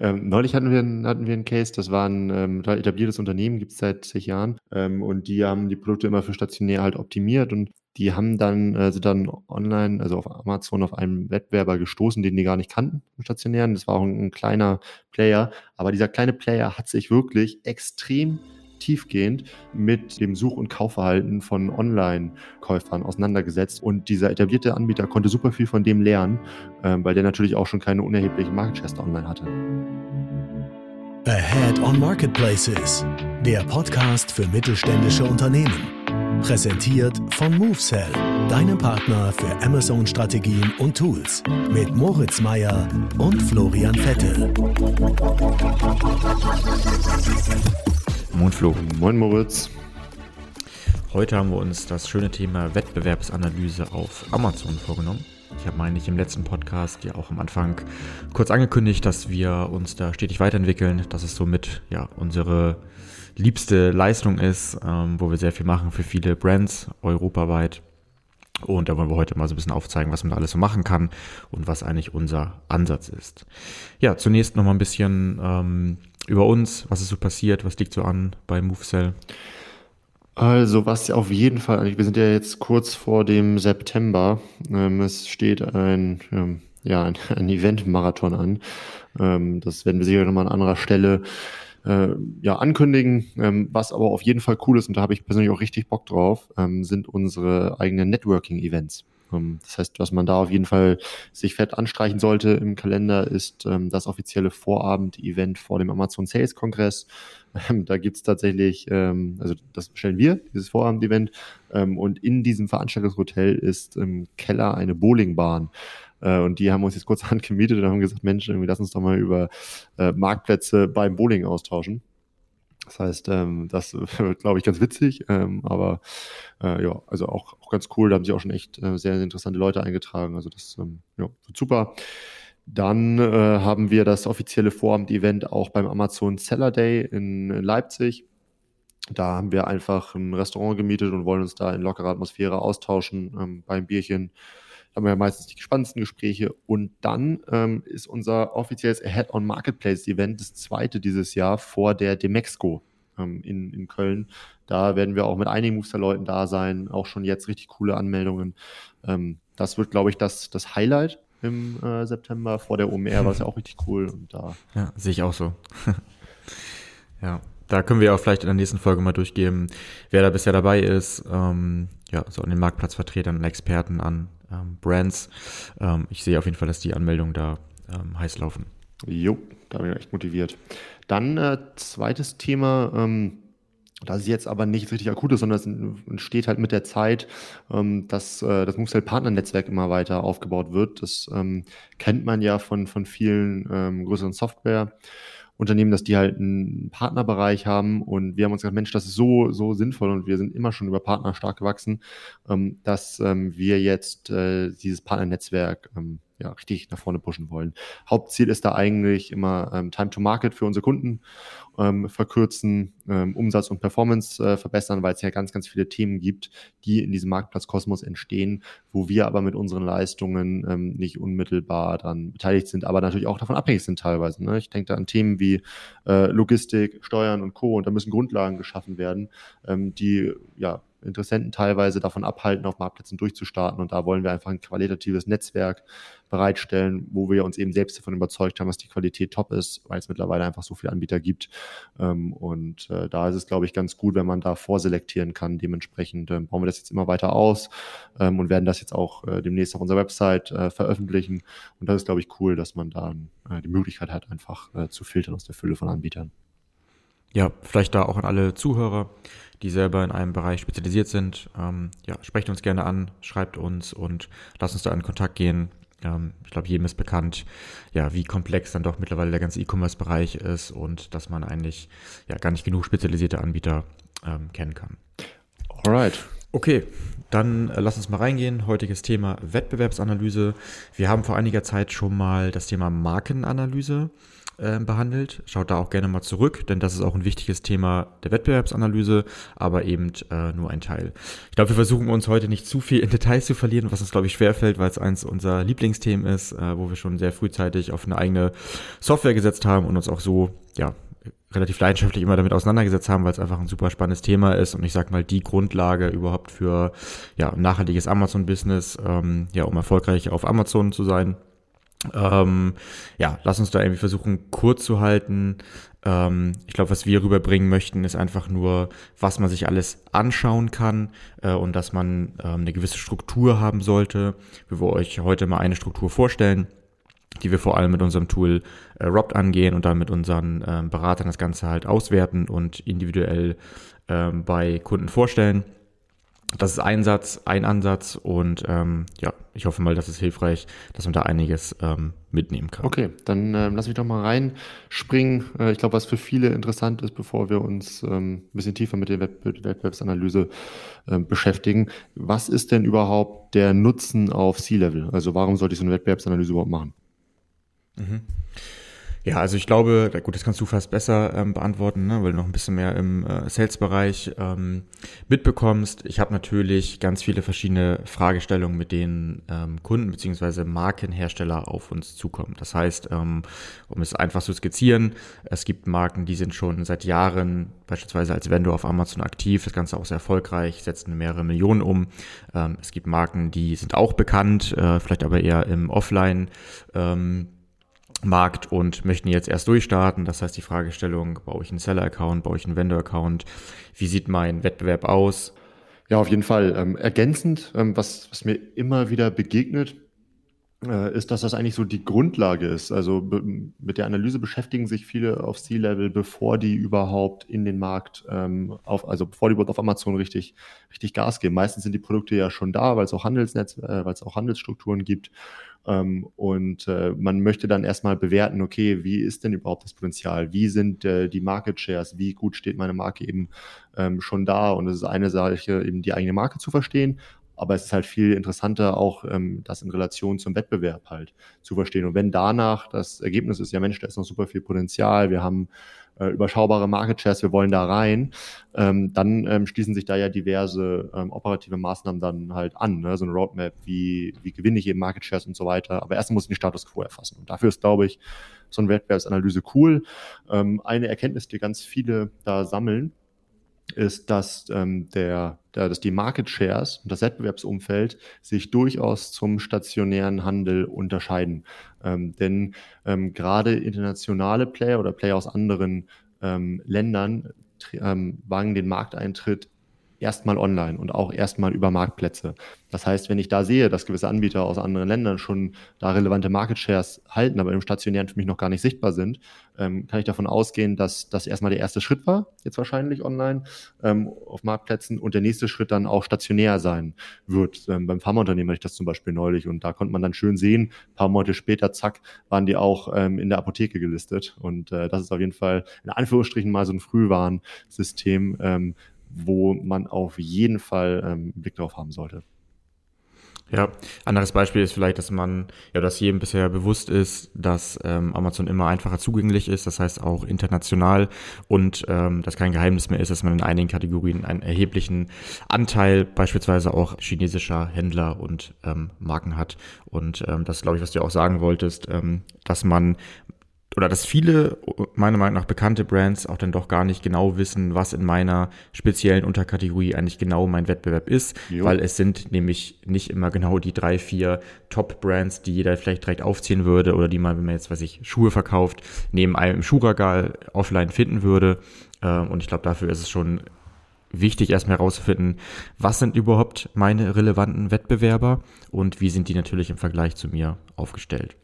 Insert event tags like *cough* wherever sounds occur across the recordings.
Ähm, neulich hatten wir, hatten wir einen Case, das war ein ähm, etabliertes Unternehmen, gibt es seit zig Jahren. Ähm, und die haben die Produkte immer für stationär halt optimiert und die haben dann, also dann online, also auf Amazon auf einen Wettbewerber gestoßen, den die gar nicht kannten, im stationären. Das war auch ein, ein kleiner Player. Aber dieser kleine Player hat sich wirklich extrem tiefgehend mit dem Such- und Kaufverhalten von Online-Käufern auseinandergesetzt. Und dieser etablierte Anbieter konnte super viel von dem lernen, ähm, weil der natürlich auch schon keine unerheblichen Market online hatte. Ahead on Marketplaces, der Podcast für mittelständische Unternehmen. Präsentiert von MoveSell, deinem Partner für Amazon-Strategien und Tools. Mit Moritz Meyer und Florian Vettel. Moin Flo. Moin Moritz. Heute haben wir uns das schöne Thema Wettbewerbsanalyse auf Amazon vorgenommen. Ich habe, meine ich, im letzten Podcast ja auch am Anfang kurz angekündigt, dass wir uns da stetig weiterentwickeln, dass es somit ja unsere liebste Leistung ist, ähm, wo wir sehr viel machen für viele Brands europaweit. Und da wollen wir heute mal so ein bisschen aufzeigen, was man da alles so machen kann und was eigentlich unser Ansatz ist. Ja, zunächst nochmal ein bisschen ähm, über uns, was ist so passiert, was liegt so an bei MoveCell? Also, was auf jeden Fall, wir sind ja jetzt kurz vor dem September. Ähm, es steht ein, ähm, ja, ein, *laughs* Event-Marathon an. Ähm, das werden wir sicher nochmal an anderer Stelle äh, ja, ankündigen. Was aber auf jeden Fall cool ist, und da habe ich persönlich auch richtig Bock drauf, sind unsere eigenen Networking-Events. Ähm, das heißt, was man da auf jeden Fall sich fett anstreichen sollte im Kalender, ist ähm, das offizielle Vorabend-Event vor dem Amazon Sales Kongress. Ähm, da gibt's tatsächlich, ähm, also das stellen wir, dieses Vorabend-Event. Ähm, und in diesem Veranstaltungshotel ist im Keller eine Bowlingbahn. Äh, und die haben uns jetzt kurz *laughs* gemietet und haben gesagt, Mensch, irgendwie lass uns doch mal über äh, Marktplätze beim Bowling austauschen. Das heißt, ähm, das wird, *laughs* glaube ich, ganz witzig, ähm, aber äh, ja, also auch, auch ganz cool. Da haben sich auch schon echt äh, sehr, sehr interessante Leute eingetragen. Also das ähm, ja, wird super. Dann äh, haben wir das offizielle Vorabend-Event auch beim Amazon Seller Day in, in Leipzig. Da haben wir einfach ein Restaurant gemietet und wollen uns da in lockerer Atmosphäre austauschen ähm, beim Bierchen haben wir meistens die spannendsten Gespräche. Und dann ähm, ist unser offizielles Ahead-on Marketplace-Event das zweite dieses Jahr vor der Demexco ähm, in, in Köln. Da werden wir auch mit einigen Movester-Leuten da sein, auch schon jetzt richtig coole Anmeldungen. Ähm, das wird, glaube ich, das, das Highlight im äh, September. Vor der OMR war es ja auch richtig cool. Und da ja, sehe ich auch so. *laughs* ja, da können wir auch vielleicht in der nächsten Folge mal durchgeben, wer da bisher dabei ist. Ähm, ja, so an den Marktplatzvertretern und Experten an ähm, Brands. Ähm, ich sehe auf jeden Fall, dass die Anmeldungen da ähm, heiß laufen. Jo, da bin ich echt motiviert. Dann äh, zweites Thema, ähm, das ist jetzt aber nicht richtig akut sondern es entsteht halt mit der Zeit, ähm, dass äh, das Moveset Partnernetzwerk immer weiter aufgebaut wird. Das ähm, kennt man ja von, von vielen ähm, größeren Software. Unternehmen, dass die halt einen Partnerbereich haben und wir haben uns gesagt, Mensch, das ist so, so sinnvoll und wir sind immer schon über Partner stark gewachsen, ähm, dass ähm, wir jetzt äh, dieses Partnernetzwerk ähm, ja, richtig nach vorne pushen wollen. Hauptziel ist da eigentlich immer ähm, Time to Market für unsere Kunden ähm, verkürzen, ähm, Umsatz und Performance äh, verbessern, weil es ja ganz, ganz viele Themen gibt, die in diesem Marktplatzkosmos entstehen, wo wir aber mit unseren Leistungen ähm, nicht unmittelbar dann beteiligt sind, aber natürlich auch davon abhängig sind teilweise. Ne? Ich denke da an Themen wie äh, Logistik, Steuern und Co. Und da müssen Grundlagen geschaffen werden, ähm, die ja Interessenten teilweise davon abhalten, auf Marktplätzen durchzustarten. Und da wollen wir einfach ein qualitatives Netzwerk bereitstellen, wo wir uns eben selbst davon überzeugt haben, dass die Qualität top ist, weil es mittlerweile einfach so viele Anbieter gibt. Ähm, und äh, da ist es, glaube ich, ganz gut, wenn man da vorselektieren kann. Dementsprechend äh, bauen wir das jetzt immer weiter aus ähm, und werden das jetzt auch äh, demnächst auf unserer Website äh, veröffentlichen. Und das ist, glaube ich, cool, dass man da die Möglichkeit hat, einfach zu filtern aus der Fülle von Anbietern. Ja, vielleicht da auch an alle Zuhörer die selber in einem Bereich spezialisiert sind, ähm, ja, sprecht uns gerne an, schreibt uns und lasst uns da in Kontakt gehen. Ähm, ich glaube, jedem ist bekannt, ja, wie komplex dann doch mittlerweile der ganze E-Commerce-Bereich ist und dass man eigentlich ja gar nicht genug spezialisierte Anbieter ähm, kennen kann. Alright. Okay, dann äh, lass uns mal reingehen. Heutiges Thema Wettbewerbsanalyse. Wir haben vor einiger Zeit schon mal das Thema Markenanalyse äh, behandelt. Schaut da auch gerne mal zurück, denn das ist auch ein wichtiges Thema der Wettbewerbsanalyse, aber eben äh, nur ein Teil. Ich glaube, wir versuchen uns heute nicht zu viel in Details zu verlieren, was uns, glaube ich, schwerfällt, weil es eins unserer Lieblingsthemen ist, äh, wo wir schon sehr frühzeitig auf eine eigene Software gesetzt haben und uns auch so, ja, relativ leidenschaftlich immer damit auseinandergesetzt haben, weil es einfach ein super spannendes Thema ist und ich sag mal die Grundlage überhaupt für ja nachhaltiges Amazon-Business, ähm, ja um erfolgreich auf Amazon zu sein. Ähm, ja, lass uns da irgendwie versuchen, kurz zu halten. Ähm, ich glaube, was wir rüberbringen möchten, ist einfach nur, was man sich alles anschauen kann äh, und dass man ähm, eine gewisse Struktur haben sollte. Wir wollen euch heute mal eine Struktur vorstellen die wir vor allem mit unserem Tool äh, Robt angehen und dann mit unseren ähm, Beratern das Ganze halt auswerten und individuell ähm, bei Kunden vorstellen. Das ist ein Satz, ein Ansatz und ähm, ja, ich hoffe mal, das ist hilfreich, dass man da einiges ähm, mitnehmen kann. Okay, dann ähm, lass mich doch mal reinspringen. Äh, ich glaube, was für viele interessant ist, bevor wir uns ähm, ein bisschen tiefer mit der Wettbewerbsanalyse äh, beschäftigen. Was ist denn überhaupt der Nutzen auf C-Level? Also warum sollte ich so eine Wettbewerbsanalyse überhaupt machen? Mhm. Ja, also ich glaube, gut, das kannst du fast besser ähm, beantworten, ne, weil du noch ein bisschen mehr im äh, Sales-Bereich ähm, mitbekommst. Ich habe natürlich ganz viele verschiedene Fragestellungen, mit denen ähm, Kunden bzw. Markenhersteller auf uns zukommen. Das heißt, ähm, um es einfach zu skizzieren, es gibt Marken, die sind schon seit Jahren beispielsweise als Vendor auf Amazon aktiv, das Ganze auch sehr erfolgreich, setzen mehrere Millionen um. Ähm, es gibt Marken, die sind auch bekannt, äh, vielleicht aber eher im Offline. Ähm, Markt und möchten jetzt erst durchstarten. Das heißt, die Fragestellung, baue ich einen Seller-Account, baue ich einen Vendor-Account, wie sieht mein Wettbewerb aus? Ja, auf jeden Fall. Ähm, ergänzend, ähm, was, was mir immer wieder begegnet, äh, ist, dass das eigentlich so die Grundlage ist. Also mit der Analyse beschäftigen sich viele auf C-Level, bevor die überhaupt in den Markt, ähm, auf, also bevor die überhaupt auf Amazon richtig, richtig Gas geben. Meistens sind die Produkte ja schon da, weil es auch Handelsnetz, äh, weil es auch Handelsstrukturen gibt. Ähm, und äh, man möchte dann erstmal bewerten, okay, wie ist denn überhaupt das Potenzial? Wie sind äh, die Market Shares? Wie gut steht meine Marke eben ähm, schon da? Und es ist eine Sache, eben die eigene Marke zu verstehen. Aber es ist halt viel interessanter, auch ähm, das in Relation zum Wettbewerb halt zu verstehen. Und wenn danach das Ergebnis ist, ja Mensch, da ist noch super viel Potenzial, wir haben äh, überschaubare Market Shares, wir wollen da rein, ähm, dann ähm, schließen sich da ja diverse ähm, operative Maßnahmen dann halt an, ne? so eine Roadmap, wie, wie gewinne ich eben Market Shares und so weiter. Aber erstmal muss ich den Status quo erfassen. Und dafür ist, glaube ich, so eine Wettbewerbsanalyse cool. Ähm, eine Erkenntnis, die ganz viele da sammeln, ist, dass ähm, der, der, dass die Market Shares und das Wettbewerbsumfeld sich durchaus zum stationären Handel unterscheiden. Ähm, denn ähm, gerade internationale Player oder Player aus anderen ähm, Ländern ähm, wagen den Markteintritt erstmal online und auch erstmal über Marktplätze. Das heißt, wenn ich da sehe, dass gewisse Anbieter aus anderen Ländern schon da relevante Market Shares halten, aber im stationären für mich noch gar nicht sichtbar sind, ähm, kann ich davon ausgehen, dass das erstmal der erste Schritt war, jetzt wahrscheinlich online ähm, auf Marktplätzen und der nächste Schritt dann auch stationär sein wird. Ähm, beim Pharmaunternehmen hatte ich das zum Beispiel neulich und da konnte man dann schön sehen, paar Monate später, zack, waren die auch ähm, in der Apotheke gelistet und äh, das ist auf jeden Fall in Anführungsstrichen mal so ein Frühwarnsystem, ähm, wo man auf jeden Fall ähm, einen Blick drauf haben sollte. Ja, anderes Beispiel ist vielleicht, dass man, ja, dass jedem bisher bewusst ist, dass ähm, Amazon immer einfacher zugänglich ist, das heißt auch international und ähm, dass kein Geheimnis mehr ist, dass man in einigen Kategorien einen erheblichen Anteil beispielsweise auch chinesischer Händler und ähm, Marken hat. Und ähm, das glaube ich, was du auch sagen wolltest, ähm, dass man oder dass viele meiner Meinung nach bekannte Brands auch dann doch gar nicht genau wissen, was in meiner speziellen Unterkategorie eigentlich genau mein Wettbewerb ist, jo. weil es sind nämlich nicht immer genau die drei, vier Top-Brands, die jeder vielleicht direkt aufziehen würde oder die man, wenn man jetzt, weiß ich, Schuhe verkauft, neben einem im Schuhregal offline finden würde. Ähm, und ich glaube, dafür ist es schon wichtig, erstmal herauszufinden, was sind überhaupt meine relevanten Wettbewerber und wie sind die natürlich im Vergleich zu mir aufgestellt.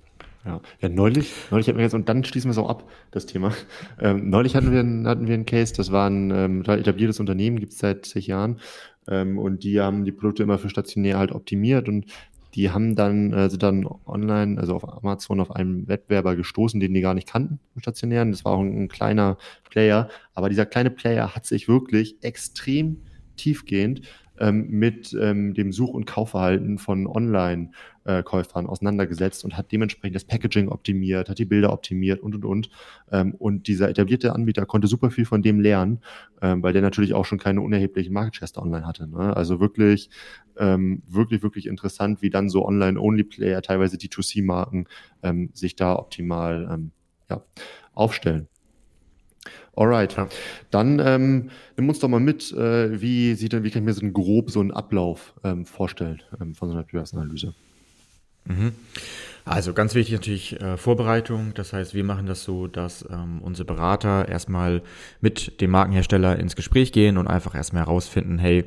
Ja, ja neulich, neulich hatten wir jetzt, und dann schließen wir es auch ab, das Thema. Ähm, neulich hatten wir, einen, hatten wir einen Case, das war ein ähm, etabliertes Unternehmen, gibt es seit zig Jahren, ähm, und die haben die Produkte immer für stationär halt optimiert und die haben dann, also dann online, also auf Amazon auf einen Wettbewerber gestoßen, den die gar nicht kannten im Stationären. Das war auch ein, ein kleiner Player, aber dieser kleine Player hat sich wirklich extrem tiefgehend ähm, mit ähm, dem Such- und Kaufverhalten von Online Käufern auseinandergesetzt und hat dementsprechend das Packaging optimiert, hat die Bilder optimiert und und und. Ähm, und dieser etablierte Anbieter konnte super viel von dem lernen, ähm, weil der natürlich auch schon keine unerheblichen Market Shares online hatte. Ne? Also wirklich, ähm, wirklich, wirklich interessant, wie dann so Online-Only-Player, teilweise die 2C-Marken, ähm, sich da optimal ähm, ja, aufstellen. Alright. Ja. Dann ähm, nimm uns doch mal mit, äh, wie sieht denn, wie kann ich mir so ein grob so einen Ablauf ähm, vorstellen ähm, von so einer Wettbewerbsanalyse? Mhm. Also ganz wichtig natürlich äh, Vorbereitung. Das heißt, wir machen das so, dass ähm, unsere Berater erstmal mit dem Markenhersteller ins Gespräch gehen und einfach erstmal herausfinden, hey,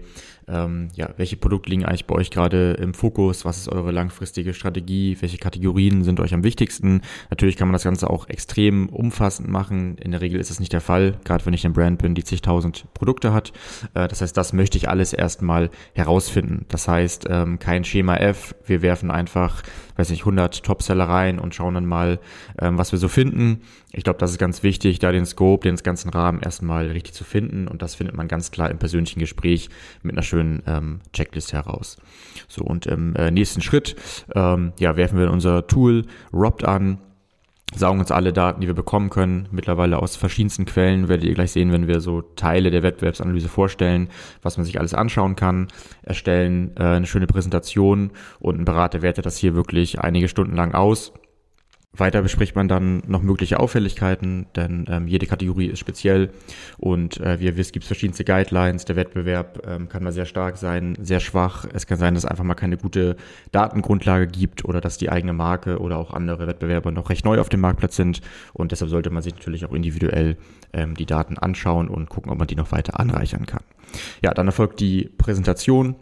ähm, ja, welche Produkte liegen eigentlich bei euch gerade im Fokus? Was ist eure langfristige Strategie? Welche Kategorien sind euch am wichtigsten? Natürlich kann man das Ganze auch extrem umfassend machen. In der Regel ist das nicht der Fall, gerade wenn ich eine Brand bin, die zigtausend Produkte hat. Äh, das heißt, das möchte ich alles erstmal herausfinden. Das heißt, ähm, kein Schema F. Wir werfen einfach, weiß nicht, 100 Topseller rein und schauen dann mal, ähm, was wir so finden. Ich glaube, das ist ganz wichtig, da den Scope, den ganzen Rahmen erstmal richtig zu finden. Und das findet man ganz klar im persönlichen Gespräch mit einer schönen ähm, Checklist heraus. So, und im äh, nächsten Schritt ähm, ja, werfen wir unser Tool Robt an, saugen uns alle Daten, die wir bekommen können, mittlerweile aus verschiedensten Quellen, werdet ihr gleich sehen, wenn wir so Teile der Wettbewerbsanalyse vorstellen, was man sich alles anschauen kann, erstellen äh, eine schöne Präsentation und ein Berater wertet das hier wirklich einige Stunden lang aus weiter bespricht man dann noch mögliche Auffälligkeiten, denn ähm, jede Kategorie ist speziell und äh, wie ihr wisst, gibt es verschiedenste Guidelines. Der Wettbewerb ähm, kann mal sehr stark sein, sehr schwach. Es kann sein, dass es einfach mal keine gute Datengrundlage gibt oder dass die eigene Marke oder auch andere Wettbewerber noch recht neu auf dem Marktplatz sind und deshalb sollte man sich natürlich auch individuell ähm, die Daten anschauen und gucken, ob man die noch weiter anreichern kann. Ja, dann erfolgt die Präsentation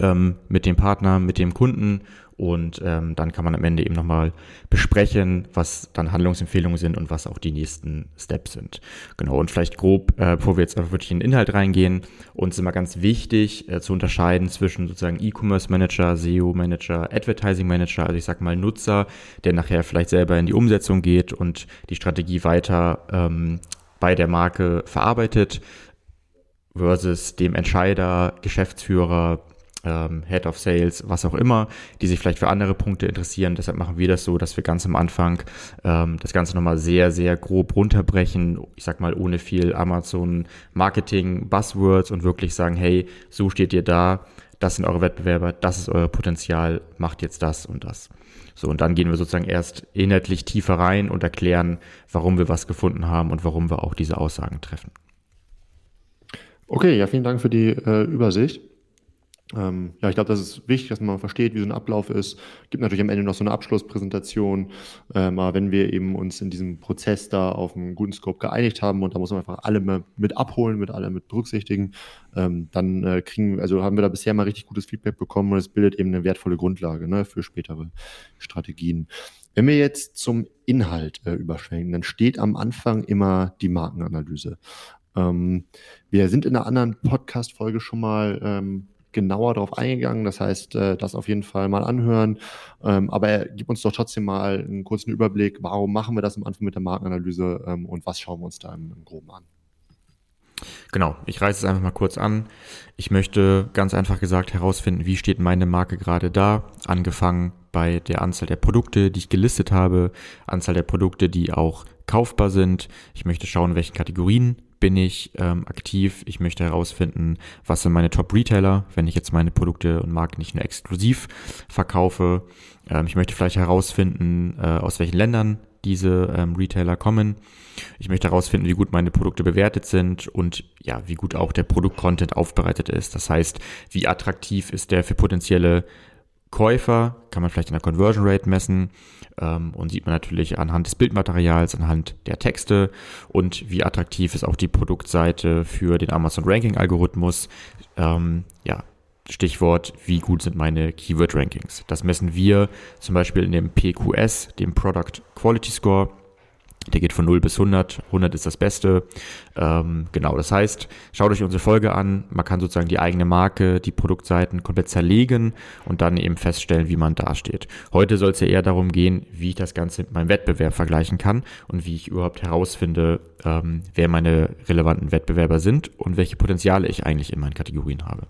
ähm, mit dem Partner, mit dem Kunden und ähm, dann kann man am Ende eben nochmal besprechen, was dann Handlungsempfehlungen sind und was auch die nächsten Steps sind. Genau, und vielleicht grob, äh, bevor wir jetzt einfach wirklich in den Inhalt reingehen, uns immer ganz wichtig äh, zu unterscheiden zwischen sozusagen E-Commerce Manager, SEO Manager, Advertising Manager, also ich sag mal Nutzer, der nachher vielleicht selber in die Umsetzung geht und die Strategie weiter ähm, bei der Marke verarbeitet versus dem Entscheider, Geschäftsführer, ähm, Head of Sales, was auch immer, die sich vielleicht für andere Punkte interessieren. Deshalb machen wir das so, dass wir ganz am Anfang ähm, das Ganze nochmal sehr, sehr grob runterbrechen. Ich sag mal, ohne viel Amazon Marketing, Buzzwords und wirklich sagen, hey, so steht ihr da, das sind eure Wettbewerber, das ist euer Potenzial, macht jetzt das und das. So, und dann gehen wir sozusagen erst inhaltlich tiefer rein und erklären, warum wir was gefunden haben und warum wir auch diese Aussagen treffen. Okay, ja, vielen Dank für die äh, Übersicht. Ähm, ja, ich glaube, das ist wichtig, dass man versteht, wie so ein Ablauf ist. Gibt natürlich am Ende noch so eine Abschlusspräsentation. Ähm, aber wenn wir eben uns in diesem Prozess da auf einen guten Scope geeinigt haben und da muss man einfach alle mit abholen, mit alle mit berücksichtigen, ähm, dann äh, kriegen, also haben wir da bisher mal richtig gutes Feedback bekommen und es bildet eben eine wertvolle Grundlage ne, für spätere Strategien. Wenn wir jetzt zum Inhalt äh, überschwenken, dann steht am Anfang immer die Markenanalyse. Ähm, wir sind in einer anderen Podcast-Folge schon mal ähm, genauer darauf eingegangen. Das heißt, äh, das auf jeden Fall mal anhören. Ähm, aber gib uns doch trotzdem mal einen kurzen Überblick, warum machen wir das am Anfang mit der Markenanalyse ähm, und was schauen wir uns da im, Groben an. Genau, ich reiße es einfach mal kurz an. Ich möchte ganz einfach gesagt herausfinden, wie steht meine Marke gerade da, angefangen bei der Anzahl der Produkte, die ich gelistet habe, Anzahl der Produkte, die auch kaufbar sind. Ich möchte schauen, in welchen Kategorien bin ich ähm, aktiv. Ich möchte herausfinden, was sind meine Top-Retailer, wenn ich jetzt meine Produkte und Marken nicht nur exklusiv verkaufe. Ähm, ich möchte vielleicht herausfinden, äh, aus welchen Ländern diese ähm, Retailer kommen. Ich möchte herausfinden, wie gut meine Produkte bewertet sind und ja, wie gut auch der Produktcontent aufbereitet ist. Das heißt, wie attraktiv ist der für potenzielle Käufer, kann man vielleicht in der Conversion Rate messen und sieht man natürlich anhand des Bildmaterials, anhand der Texte und wie attraktiv ist auch die Produktseite für den Amazon Ranking Algorithmus. Ähm, ja, Stichwort, wie gut sind meine Keyword Rankings. Das messen wir zum Beispiel in dem PQS, dem Product Quality Score. Der geht von 0 bis 100. 100 ist das Beste. Ähm, genau, das heißt, schaut euch unsere Folge an. Man kann sozusagen die eigene Marke, die Produktseiten komplett zerlegen und dann eben feststellen, wie man dasteht. Heute soll es ja eher darum gehen, wie ich das Ganze mit meinem Wettbewerb vergleichen kann und wie ich überhaupt herausfinde, ähm, wer meine relevanten Wettbewerber sind und welche Potenziale ich eigentlich in meinen Kategorien habe.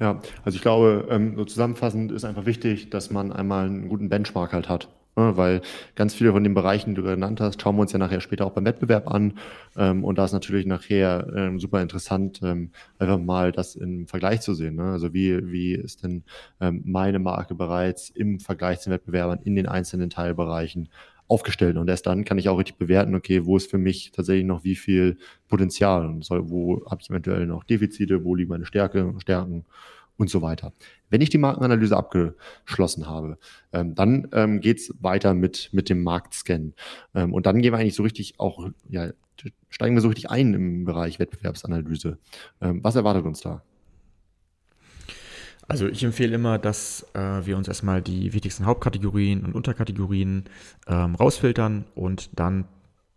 Ja, also ich glaube, ähm, so zusammenfassend ist einfach wichtig, dass man einmal einen guten Benchmark halt hat. Ne, weil ganz viele von den Bereichen, die du genannt hast, schauen wir uns ja nachher später auch beim Wettbewerb an. Ähm, und da ist natürlich nachher ähm, super interessant, ähm, einfach mal das im Vergleich zu sehen. Ne? Also wie, wie ist denn meine Marke bereits im Vergleich zu den Wettbewerbern in den einzelnen Teilbereichen aufgestellt. Und erst dann kann ich auch richtig bewerten, okay, wo ist für mich tatsächlich noch wie viel Potenzial wo habe ich eventuell noch Defizite, wo liegen meine Stärke, Stärken und so weiter. Wenn ich die Markenanalyse abgeschlossen habe, ähm, dann ähm, geht es weiter mit, mit dem Marktscan. Ähm, und dann gehen wir eigentlich so richtig auch, ja, steigen wir so richtig ein im Bereich Wettbewerbsanalyse. Ähm, was erwartet uns da? Also ich empfehle immer, dass äh, wir uns erstmal die wichtigsten Hauptkategorien und Unterkategorien ähm, rausfiltern und dann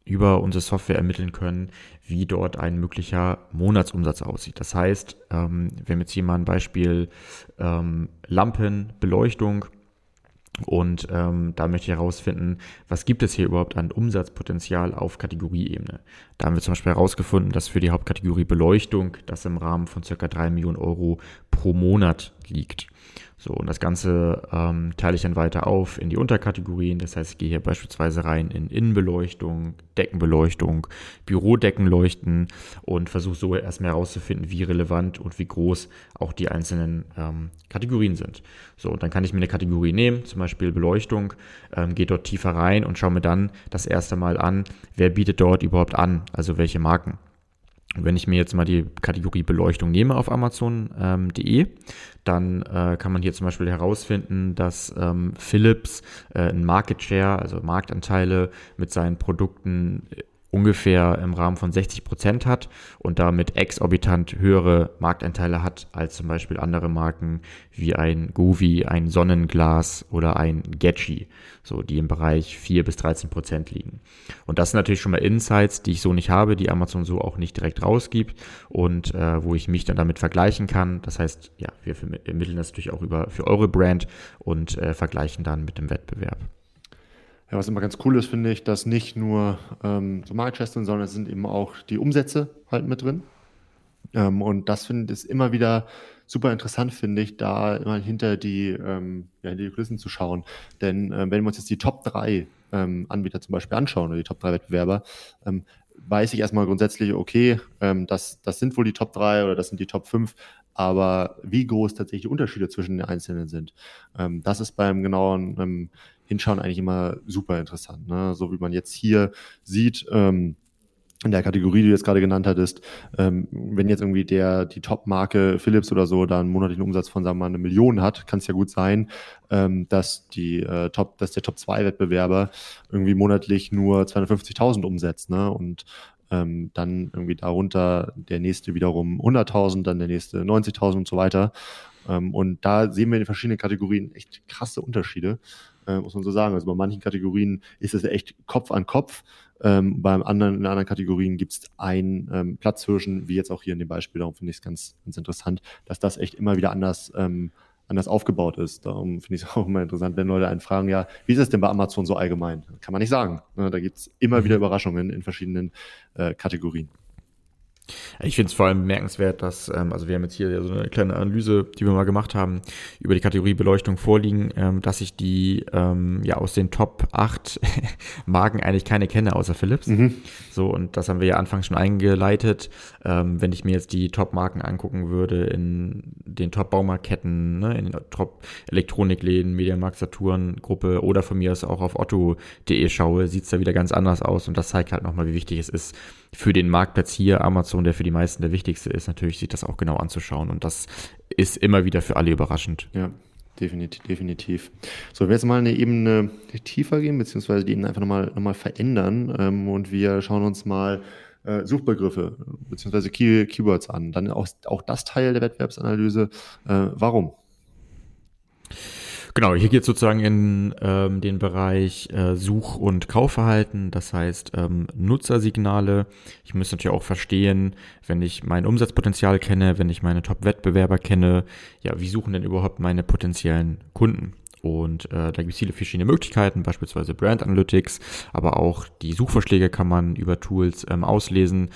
über unsere Software ermitteln können, wie dort ein möglicher Monatsumsatz aussieht. Das heißt, ähm, wenn jetzt jemand Beispiel ähm, Lampen, Beleuchtung und ähm, da möchte ich herausfinden, was gibt es hier überhaupt an Umsatzpotenzial auf Kategorieebene. Da haben wir zum Beispiel herausgefunden, dass für die Hauptkategorie Beleuchtung das im Rahmen von circa drei Millionen Euro pro Monat liegt. So, und das Ganze ähm, teile ich dann weiter auf in die Unterkategorien. Das heißt, ich gehe hier beispielsweise rein in Innenbeleuchtung, Deckenbeleuchtung, Bürodeckenleuchten und versuche so erstmal herauszufinden, wie relevant und wie groß auch die einzelnen ähm, Kategorien sind. So, und dann kann ich mir eine Kategorie nehmen, zum Beispiel Beleuchtung, ähm, gehe dort tiefer rein und schaue mir dann das erste Mal an, wer bietet dort überhaupt an, also welche Marken. Wenn ich mir jetzt mal die Kategorie Beleuchtung nehme auf Amazon.de, ähm, dann äh, kann man hier zum Beispiel herausfinden, dass ähm, Philips äh, ein Market Share, also Marktanteile mit seinen Produkten ungefähr im Rahmen von 60 Prozent hat und damit exorbitant höhere Marktanteile hat als zum Beispiel andere Marken wie ein Govi, ein Sonnenglas oder ein Getchi, so die im Bereich 4 bis 13 Prozent liegen. Und das sind natürlich schon mal Insights, die ich so nicht habe, die Amazon so auch nicht direkt rausgibt und äh, wo ich mich dann damit vergleichen kann. Das heißt, ja, wir ermitteln das natürlich auch über für eure Brand und äh, vergleichen dann mit dem Wettbewerb. Ja, was immer ganz cool ist, finde ich, dass nicht nur ähm, so sind, sondern es sind eben auch die Umsätze halt mit drin. Ähm, und das finde ich immer wieder super interessant, finde ich, da immer hinter die, ähm, ja, hinter die Kulissen zu schauen. Denn äh, wenn wir uns jetzt die Top 3 ähm, Anbieter zum Beispiel anschauen oder die Top 3 Wettbewerber, ähm, weiß ich erstmal grundsätzlich, okay, ähm, das, das sind wohl die Top 3 oder das sind die Top 5, aber wie groß tatsächlich die Unterschiede zwischen den Einzelnen sind, ähm, das ist beim genauen Hinschauen eigentlich immer super interessant. Ne? So wie man jetzt hier sieht, ähm, in der Kategorie, die du jetzt gerade genannt hattest, ähm, wenn jetzt irgendwie der die Top-Marke Philips oder so da einen monatlichen Umsatz von sagen wir mal eine Million hat, kann es ja gut sein, ähm, dass die äh, Top, dass der Top 2 Wettbewerber irgendwie monatlich nur 250.000 umsetzt, ne? Und ähm, dann irgendwie darunter der nächste wiederum 100.000, dann der nächste 90.000 und so weiter. Ähm, und da sehen wir in den verschiedenen Kategorien echt krasse Unterschiede, äh, muss man so sagen. Also bei manchen Kategorien ist es echt Kopf an Kopf. Ähm, beim anderen, in anderen Kategorien gibt es einen ähm, Platzhirschen, wie jetzt auch hier in dem Beispiel. Darum finde ich es ganz, ganz interessant, dass das echt immer wieder anders ähm, anders aufgebaut ist. Darum finde ich es *laughs* auch immer interessant, wenn Leute einen fragen, ja, wie ist es denn bei Amazon so allgemein? Kann man nicht sagen. Ne, da gibt es immer wieder mhm. Überraschungen in verschiedenen äh, Kategorien. Ich finde es vor allem bemerkenswert, dass, ähm, also wir haben jetzt hier so eine kleine Analyse, die wir mal gemacht haben, über die Kategorie Beleuchtung vorliegen, ähm, dass ich die ähm, ja aus den Top 8 *laughs* Marken eigentlich keine kenne, außer Philips. Mhm. So, und das haben wir ja anfangs schon eingeleitet. Ähm, wenn ich mir jetzt die Top-Marken angucken würde in den Top-Baumarktketten, ne, in den Top-Elektronikläden, Mediamarkt, Saturn, Gruppe oder von mir aus auch auf otto.de schaue, sieht es da wieder ganz anders aus und das zeigt halt nochmal, wie wichtig es ist, für den Marktplatz hier, Amazon, der für die meisten der wichtigste ist, natürlich sich das auch genau anzuschauen. Und das ist immer wieder für alle überraschend. Ja, definitiv. definitiv. So, wenn wir jetzt mal eine Ebene tiefer gehen, beziehungsweise die Ebene einfach nochmal noch mal verändern ähm, und wir schauen uns mal äh, Suchbegriffe beziehungsweise Key Keywords an. Dann auch, auch das Teil der Wettbewerbsanalyse. Äh, warum? Genau, hier geht es sozusagen in ähm, den Bereich äh, Such- und Kaufverhalten, das heißt ähm, Nutzersignale. Ich muss natürlich auch verstehen, wenn ich mein Umsatzpotenzial kenne, wenn ich meine Top-Wettbewerber kenne, ja, wie suchen denn überhaupt meine potenziellen Kunden? Und äh, da gibt es viele verschiedene Möglichkeiten, beispielsweise Brand Analytics, aber auch die Suchvorschläge kann man über Tools ähm, auslesen,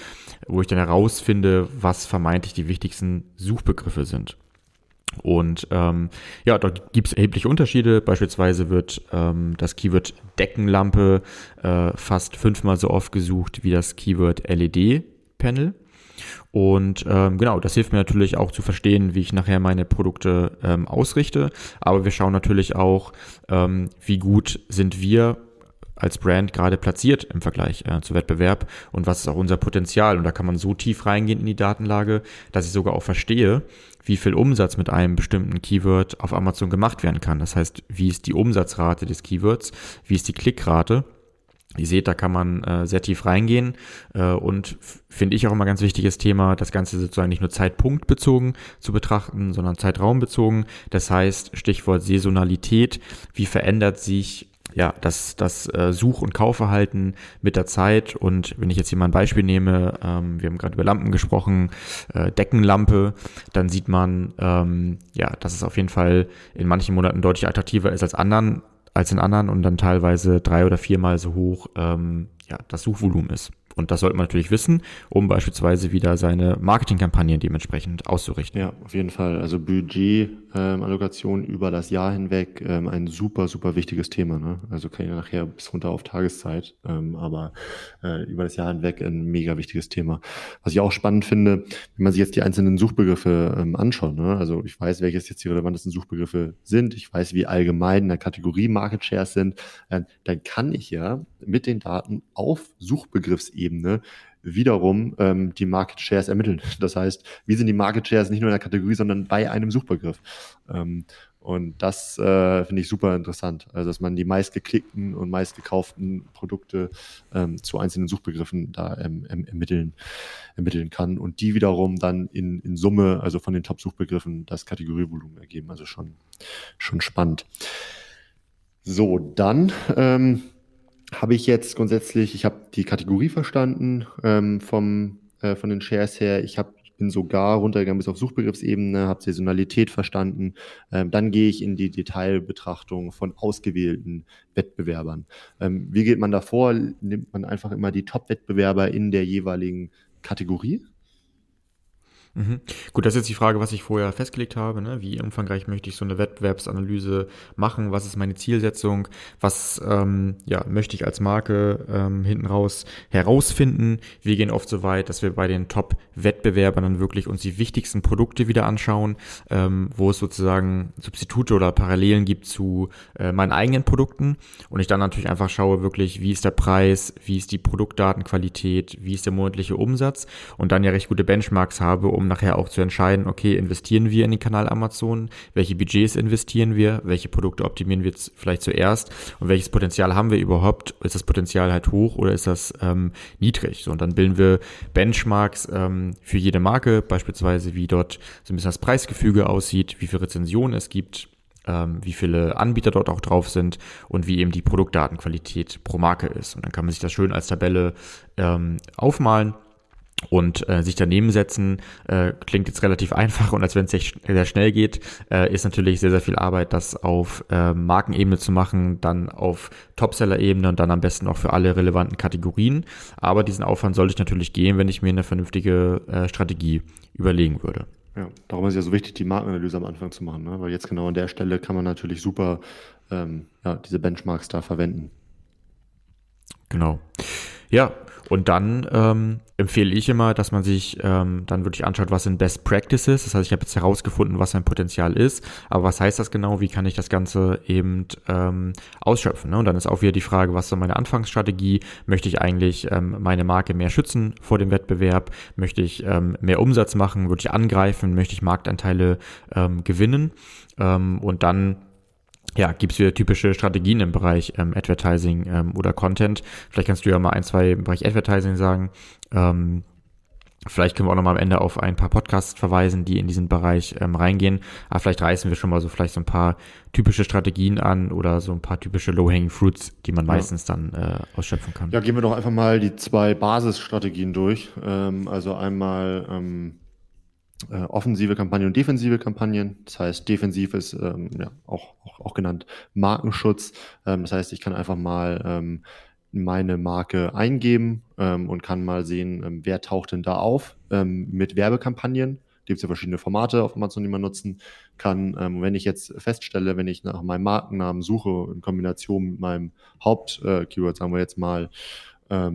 wo ich dann herausfinde, was vermeintlich die wichtigsten Suchbegriffe sind. Und ähm, ja, dort gibt es erhebliche Unterschiede. Beispielsweise wird ähm, das Keyword Deckenlampe äh, fast fünfmal so oft gesucht wie das Keyword LED-Panel. Und ähm, genau, das hilft mir natürlich auch zu verstehen, wie ich nachher meine Produkte ähm, ausrichte. Aber wir schauen natürlich auch, ähm, wie gut sind wir als Brand gerade platziert im Vergleich äh, zu Wettbewerb und was ist auch unser Potenzial. Und da kann man so tief reingehen in die Datenlage, dass ich sogar auch verstehe, wie viel Umsatz mit einem bestimmten Keyword auf Amazon gemacht werden kann. Das heißt, wie ist die Umsatzrate des Keywords, wie ist die Klickrate. Ihr seht, da kann man äh, sehr tief reingehen äh, und finde ich auch immer ganz wichtiges Thema, das Ganze sozusagen nicht nur zeitpunktbezogen zu betrachten, sondern zeitraumbezogen. Das heißt, Stichwort Saisonalität, wie verändert sich ja, das, das äh, Such- und Kaufverhalten mit der Zeit. Und wenn ich jetzt hier mal ein Beispiel nehme, ähm, wir haben gerade über Lampen gesprochen, äh, Deckenlampe, dann sieht man, ähm, ja, dass es auf jeden Fall in manchen Monaten deutlich attraktiver ist als anderen, als in anderen und dann teilweise drei oder viermal so hoch ähm, ja, das Suchvolumen ist. Und das sollte man natürlich wissen, um beispielsweise wieder seine Marketingkampagnen dementsprechend auszurichten. Ja, auf jeden Fall. Also Budgetallokation ähm, über das Jahr hinweg ähm, ein super, super wichtiges Thema. Ne? Also kann ich nachher bis runter auf Tageszeit, ähm, aber äh, über das Jahr hinweg ein mega wichtiges Thema. Was ich auch spannend finde, wenn man sich jetzt die einzelnen Suchbegriffe ähm, anschaut. Ne? Also ich weiß, welches jetzt die relevantesten Suchbegriffe sind. Ich weiß, wie allgemein in der Kategorie Market Shares sind. Äh, dann kann ich ja mit den Daten auf Suchbegriffsebene Ebene wiederum ähm, die Market Shares ermitteln. *laughs* Das heißt, wie sind die Market Shares nicht nur in der Kategorie, sondern bei einem Suchbegriff. Ähm, und das äh, finde ich super interessant. Also, dass man die meistgeklickten und meistgekauften Produkte ähm, zu einzelnen Suchbegriffen da ähm, ermitteln, ermitteln kann und die wiederum dann in, in Summe, also von den Top-Suchbegriffen, das Kategorievolumen ergeben. Also schon, schon spannend. So, dann ähm, habe ich jetzt grundsätzlich, ich habe die Kategorie verstanden ähm, vom, äh, von den Shares her. Ich habe bin sogar runtergegangen bis auf Suchbegriffsebene, habe Saisonalität verstanden. Ähm, dann gehe ich in die Detailbetrachtung von ausgewählten Wettbewerbern. Ähm, wie geht man da vor? Nimmt man einfach immer die Top-Wettbewerber in der jeweiligen Kategorie? Mhm. Gut, das ist jetzt die Frage, was ich vorher festgelegt habe. Ne? Wie umfangreich möchte ich so eine Wettbewerbsanalyse machen? Was ist meine Zielsetzung? Was ähm, ja, möchte ich als Marke ähm, hinten raus herausfinden? Wir gehen oft so weit, dass wir bei den Top-Wettbewerbern dann wirklich uns die wichtigsten Produkte wieder anschauen, ähm, wo es sozusagen Substitute oder Parallelen gibt zu äh, meinen eigenen Produkten. Und ich dann natürlich einfach schaue wirklich, wie ist der Preis, wie ist die Produktdatenqualität, wie ist der monatliche Umsatz und dann ja recht gute Benchmarks habe, um nachher auch zu entscheiden, okay, investieren wir in den Kanal Amazon, welche Budgets investieren wir, welche Produkte optimieren wir vielleicht zuerst und welches Potenzial haben wir überhaupt? Ist das Potenzial halt hoch oder ist das ähm, niedrig? So, und dann bilden wir Benchmarks ähm, für jede Marke, beispielsweise wie dort so ein bisschen das Preisgefüge aussieht, wie viele Rezensionen es gibt, ähm, wie viele Anbieter dort auch drauf sind und wie eben die Produktdatenqualität pro Marke ist. Und dann kann man sich das schön als Tabelle ähm, aufmalen und äh, sich daneben setzen äh, klingt jetzt relativ einfach und als wenn es sehr, sehr schnell geht, äh, ist natürlich sehr, sehr viel Arbeit, das auf äh, Markenebene zu machen, dann auf Topseller-Ebene und dann am besten auch für alle relevanten Kategorien. Aber diesen Aufwand sollte ich natürlich gehen, wenn ich mir eine vernünftige äh, Strategie überlegen würde. Ja, darum ist ja so wichtig, die Markenanalyse am Anfang zu machen, ne? weil jetzt genau an der Stelle kann man natürlich super ähm, ja, diese Benchmarks da verwenden. Genau. Ja, und dann ähm, empfehle ich immer, dass man sich ähm, dann wirklich anschaut, was sind Best Practices. Das heißt, ich habe jetzt herausgefunden, was sein Potenzial ist, aber was heißt das genau? Wie kann ich das Ganze eben ähm, ausschöpfen? Ne? Und dann ist auch wieder die Frage, was ist meine Anfangsstrategie? Möchte ich eigentlich ähm, meine Marke mehr schützen vor dem Wettbewerb? Möchte ich ähm, mehr Umsatz machen? Würde ich angreifen? Möchte ich Marktanteile ähm, gewinnen? Ähm, und dann ja, gibt es wieder typische Strategien im Bereich ähm, Advertising ähm, oder Content. Vielleicht kannst du ja mal ein, zwei im Bereich Advertising sagen. Ähm, vielleicht können wir auch noch mal am Ende auf ein paar Podcasts verweisen, die in diesen Bereich ähm, reingehen. Aber vielleicht reißen wir schon mal so vielleicht so ein paar typische Strategien an oder so ein paar typische Low-Hanging Fruits, die man ja. meistens dann äh, ausschöpfen kann. Ja, gehen wir doch einfach mal die zwei Basisstrategien durch. Ähm, also einmal ähm äh, offensive Kampagnen und defensive Kampagnen. Das heißt, defensiv ist ähm, ja, auch, auch, auch genannt Markenschutz. Ähm, das heißt, ich kann einfach mal ähm, meine Marke eingeben ähm, und kann mal sehen, ähm, wer taucht denn da auf ähm, mit Werbekampagnen gibt es ja verschiedene Formate auf Amazon, die man nutzen kann. Wenn ich jetzt feststelle, wenn ich nach meinem Markennamen suche in Kombination mit meinem Haupt-Keyword, äh, sagen wir jetzt mal, äh, ja,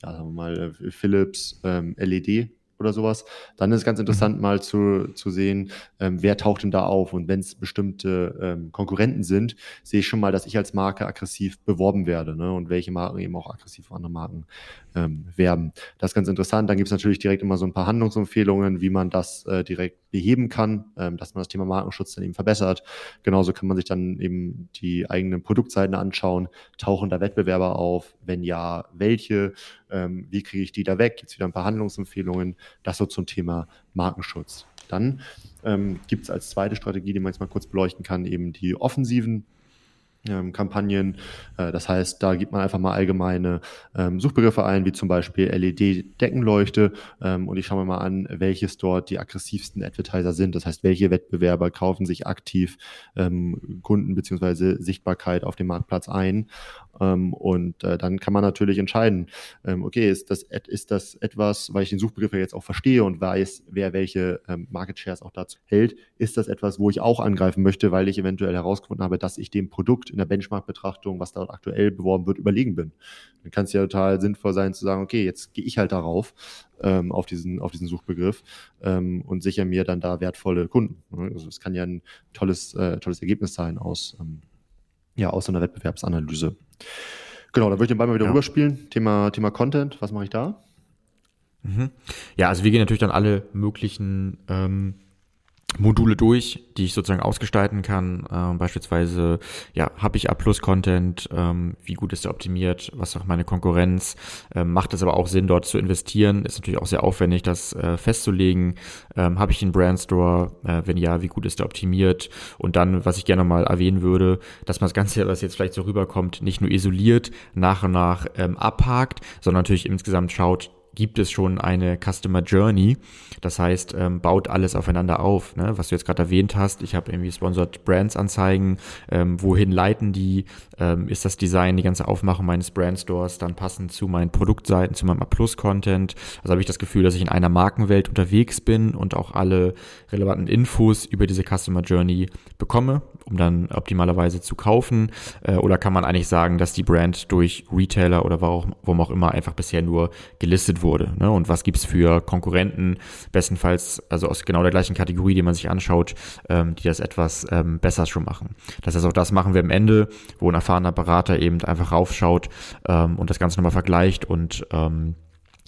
sagen wir mal, äh, Philips LED oder sowas, dann ist es ganz interessant mhm. mal zu, zu sehen, ähm, wer taucht denn da auf. Und wenn es bestimmte ähm, Konkurrenten sind, sehe ich schon mal, dass ich als Marke aggressiv beworben werde ne? und welche Marken eben auch aggressiv auf andere Marken ähm, werben. Das ist ganz interessant. Dann gibt es natürlich direkt immer so ein paar Handlungsempfehlungen, wie man das äh, direkt beheben kann, ähm, dass man das Thema Markenschutz dann eben verbessert. Genauso kann man sich dann eben die eigenen Produktseiten anschauen. Tauchen da Wettbewerber auf? Wenn ja, welche? Ähm, wie kriege ich die da weg? Jetzt wieder ein paar Handlungsempfehlungen. Das so zum Thema Markenschutz. Dann ähm, gibt es als zweite Strategie, die man jetzt mal kurz beleuchten kann, eben die offensiven ähm, Kampagnen. Äh, das heißt, da gibt man einfach mal allgemeine ähm, Suchbegriffe ein, wie zum Beispiel LED-Deckenleuchte. Ähm, und ich schaue mir mal an, welches dort die aggressivsten Advertiser sind. Das heißt, welche Wettbewerber kaufen sich aktiv ähm, Kunden beziehungsweise Sichtbarkeit auf dem Marktplatz ein. Ähm, und äh, dann kann man natürlich entscheiden, ähm, okay, ist das, ist das etwas, weil ich den Suchbegriff ja jetzt auch verstehe und weiß, wer welche ähm, Market Shares auch dazu hält, ist das etwas, wo ich auch angreifen möchte, weil ich eventuell herausgefunden habe, dass ich dem Produkt in der Benchmark-Betrachtung, was dort aktuell beworben wird, überlegen bin. Dann kann es ja total sinnvoll sein zu sagen, okay, jetzt gehe ich halt darauf, ähm, auf, diesen, auf diesen Suchbegriff ähm, und sichere mir dann da wertvolle Kunden. Also es kann ja ein tolles, äh, tolles Ergebnis sein aus ähm, ja, aus einer Wettbewerbsanalyse. Genau, da würde ich den Ball mal wieder ja. rüberspielen. Thema, Thema Content, was mache ich da? Mhm. Ja, also wir gehen natürlich dann alle möglichen ähm, Module durch, die ich sozusagen ausgestalten kann. Ähm, beispielsweise, ja, habe ich A-Plus-Content, ähm, wie gut ist der optimiert, was auch meine Konkurrenz, ähm, macht es aber auch Sinn, dort zu investieren, ist natürlich auch sehr aufwendig, das äh, festzulegen. Ähm, habe ich einen Brandstore, äh, wenn ja, wie gut ist der optimiert? Und dann, was ich gerne mal erwähnen würde, dass man das Ganze, was jetzt vielleicht so rüberkommt, nicht nur isoliert nach und nach ähm, abhakt, sondern natürlich insgesamt schaut, gibt es schon eine Customer Journey. Das heißt, ähm, baut alles aufeinander auf. Ne? Was du jetzt gerade erwähnt hast, ich habe irgendwie Sponsored Brands Anzeigen. Ähm, wohin leiten die? Ähm, ist das Design, die ganze Aufmachung meines Brandstores dann passend zu meinen Produktseiten, zu meinem A-Plus-Content? Also habe ich das Gefühl, dass ich in einer Markenwelt unterwegs bin und auch alle relevanten Infos über diese Customer Journey bekomme, um dann optimalerweise zu kaufen. Äh, oder kann man eigentlich sagen, dass die Brand durch Retailer oder warum auch immer einfach bisher nur gelistet wurde. Ne? Und was gibt's für Konkurrenten, bestenfalls also aus genau der gleichen Kategorie, die man sich anschaut, ähm, die das etwas ähm, besser schon machen. Das heißt, auch das machen wir am Ende, wo ein erfahrener Berater eben einfach raufschaut ähm, und das Ganze nochmal vergleicht und ähm,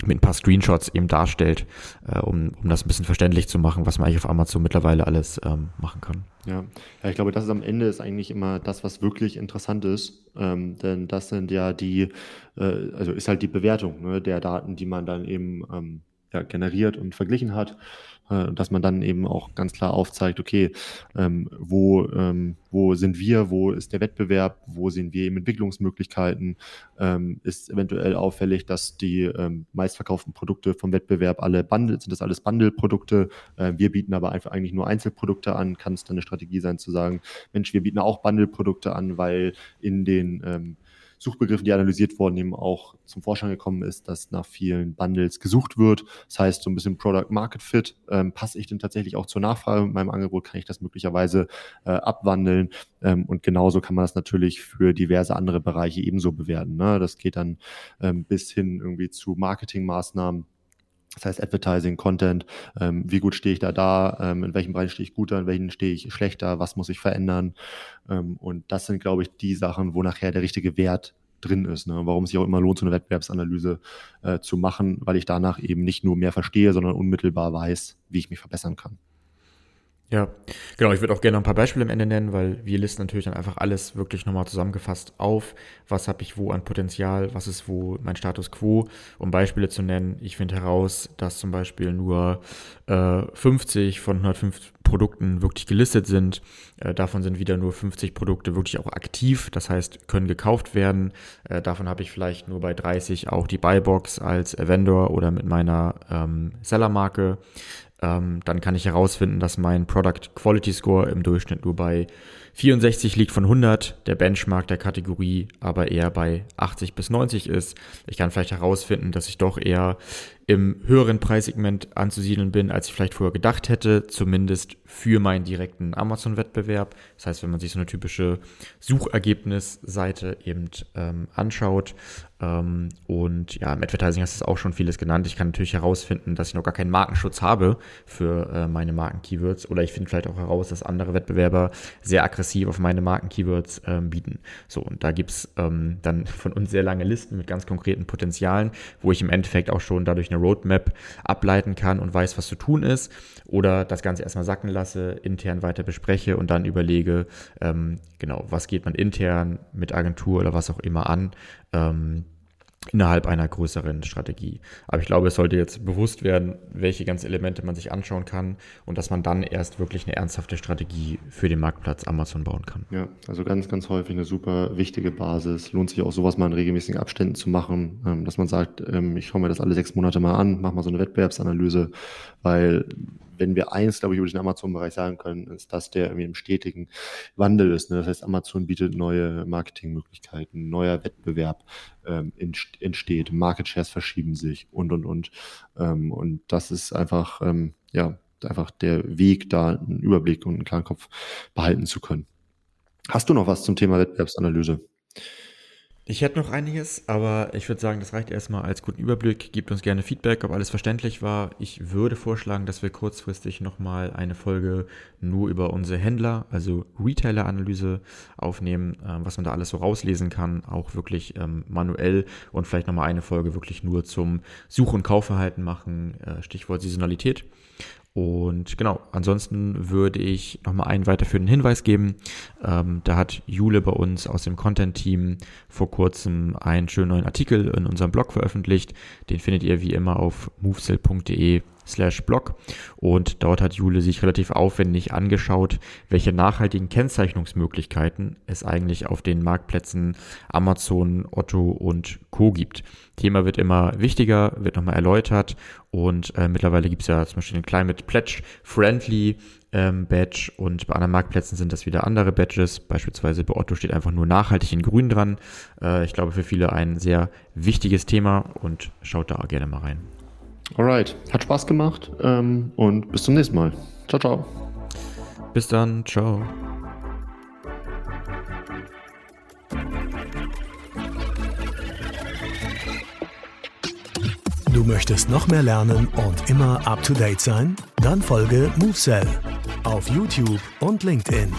mit ein paar Screenshots eben darstellt, äh, um, um das ein bisschen verständlich zu machen, was man eigentlich auf Amazon mittlerweile alles ähm, machen kann. Ja. ja, ich glaube, das ist am Ende ist eigentlich immer das, was wirklich interessant ist, ähm, denn das sind ja die, äh, also ist halt die Bewertung ne, der Daten, die man dann eben ähm, ja, generiert und verglichen hat dass man dann eben auch ganz klar aufzeigt, okay, ähm, wo, ähm, wo sind wir, wo ist der Wettbewerb, wo sehen wir eben Entwicklungsmöglichkeiten, ähm, ist eventuell auffällig, dass die ähm, meistverkauften Produkte vom Wettbewerb alle Bundle, sind das alles Bundle-Produkte, äh, wir bieten aber einfach eigentlich nur Einzelprodukte an, kann es dann eine Strategie sein zu sagen, Mensch, wir bieten auch Bundle-Produkte an, weil in den ähm, Suchbegriffen, die analysiert wurden, eben auch zum Vorschein gekommen ist, dass nach vielen Bundles gesucht wird. Das heißt, so ein bisschen Product Market Fit. Ähm, passe ich denn tatsächlich auch zur Nachfrage mit meinem Angebot? Kann ich das möglicherweise äh, abwandeln? Ähm, und genauso kann man das natürlich für diverse andere Bereiche ebenso bewerten. Ne? Das geht dann ähm, bis hin irgendwie zu Marketingmaßnahmen das heißt Advertising, Content, ähm, wie gut stehe ich da da, ähm, in welchem Bereich stehe ich guter, in welchen stehe ich schlechter, was muss ich verändern. Ähm, und das sind, glaube ich, die Sachen, wo nachher der richtige Wert drin ist. Ne? Warum es sich auch immer lohnt, so eine Wettbewerbsanalyse äh, zu machen, weil ich danach eben nicht nur mehr verstehe, sondern unmittelbar weiß, wie ich mich verbessern kann. Ja, genau. Ich würde auch gerne ein paar Beispiele am Ende nennen, weil wir listen natürlich dann einfach alles wirklich nochmal zusammengefasst auf. Was habe ich wo an Potenzial? Was ist wo mein Status quo? Um Beispiele zu nennen, ich finde heraus, dass zum Beispiel nur äh, 50 von 105 Produkten wirklich gelistet sind. Äh, davon sind wieder nur 50 Produkte wirklich auch aktiv, das heißt, können gekauft werden. Äh, davon habe ich vielleicht nur bei 30 auch die Buybox als Vendor oder mit meiner ähm, Sellermarke ähm, dann kann ich herausfinden, dass mein Product Quality Score im Durchschnitt nur bei 64 liegt von 100, der Benchmark der Kategorie aber eher bei 80 bis 90 ist. Ich kann vielleicht herausfinden, dass ich doch eher im höheren Preissegment anzusiedeln bin, als ich vielleicht vorher gedacht hätte, zumindest für meinen direkten Amazon-Wettbewerb. Das heißt, wenn man sich so eine typische Suchergebnisseite eben ähm, anschaut, und ja, im Advertising hast du auch schon vieles genannt. Ich kann natürlich herausfinden, dass ich noch gar keinen Markenschutz habe für äh, meine Marken-Keywords. Oder ich finde vielleicht auch heraus, dass andere Wettbewerber sehr aggressiv auf meine Marken-Keywords ähm, bieten. So, und da gibt's ähm, dann *laughs* von uns sehr lange Listen mit ganz konkreten Potenzialen, wo ich im Endeffekt auch schon dadurch eine Roadmap ableiten kann und weiß, was zu tun ist. Oder das Ganze erstmal sacken lasse, intern weiter bespreche und dann überlege, ähm, genau, was geht man intern mit Agentur oder was auch immer an ähm, innerhalb einer größeren Strategie. Aber ich glaube, es sollte jetzt bewusst werden, welche ganzen Elemente man sich anschauen kann und dass man dann erst wirklich eine ernsthafte Strategie für den Marktplatz Amazon bauen kann. Ja, also ganz, ganz häufig eine super wichtige Basis. Lohnt sich auch sowas mal in regelmäßigen Abständen zu machen, ähm, dass man sagt, ähm, ich schaue mir das alle sechs Monate mal an, mache mal so eine Wettbewerbsanalyse, weil wenn wir eins, glaube ich, über den Amazon-Bereich sagen können, ist, dass der irgendwie im stetigen Wandel ist. Ne? Das heißt, Amazon bietet neue Marketingmöglichkeiten, neuer Wettbewerb ähm, entsteht, Market Shares verschieben sich und, und, und. Ähm, und das ist einfach, ähm, ja, einfach der Weg, da einen Überblick und einen klaren Kopf behalten zu können. Hast du noch was zum Thema Wettbewerbsanalyse? Ich hätte noch einiges, aber ich würde sagen, das reicht erstmal als guten Überblick. Gebt uns gerne Feedback, ob alles verständlich war. Ich würde vorschlagen, dass wir kurzfristig nochmal eine Folge nur über unsere Händler, also Retailer-Analyse aufnehmen, ähm, was man da alles so rauslesen kann, auch wirklich ähm, manuell und vielleicht nochmal eine Folge wirklich nur zum Such- und Kaufverhalten machen, äh, Stichwort Saisonalität. Und genau, ansonsten würde ich nochmal einen weiterführenden Hinweis geben. Ähm, da hat Jule bei uns aus dem Content-Team vor kurzem einen schönen neuen Artikel in unserem Blog veröffentlicht. Den findet ihr wie immer auf movesell.de slash blog. Und dort hat Jule sich relativ aufwendig angeschaut, welche nachhaltigen Kennzeichnungsmöglichkeiten es eigentlich auf den Marktplätzen Amazon, Otto und Co. gibt. Thema wird immer wichtiger, wird nochmal erläutert und äh, mittlerweile gibt es ja zum Beispiel den Climate Pledge Friendly ähm, Badge und bei anderen Marktplätzen sind das wieder andere Badges. Beispielsweise bei Otto steht einfach nur nachhaltig in grün dran. Äh, ich glaube für viele ein sehr wichtiges Thema und schaut da gerne mal rein. Alright, hat Spaß gemacht ähm, und bis zum nächsten Mal. Ciao, ciao. Bis dann, ciao. Du möchtest noch mehr lernen und immer up to date sein? Dann folge MoveSell auf YouTube und LinkedIn.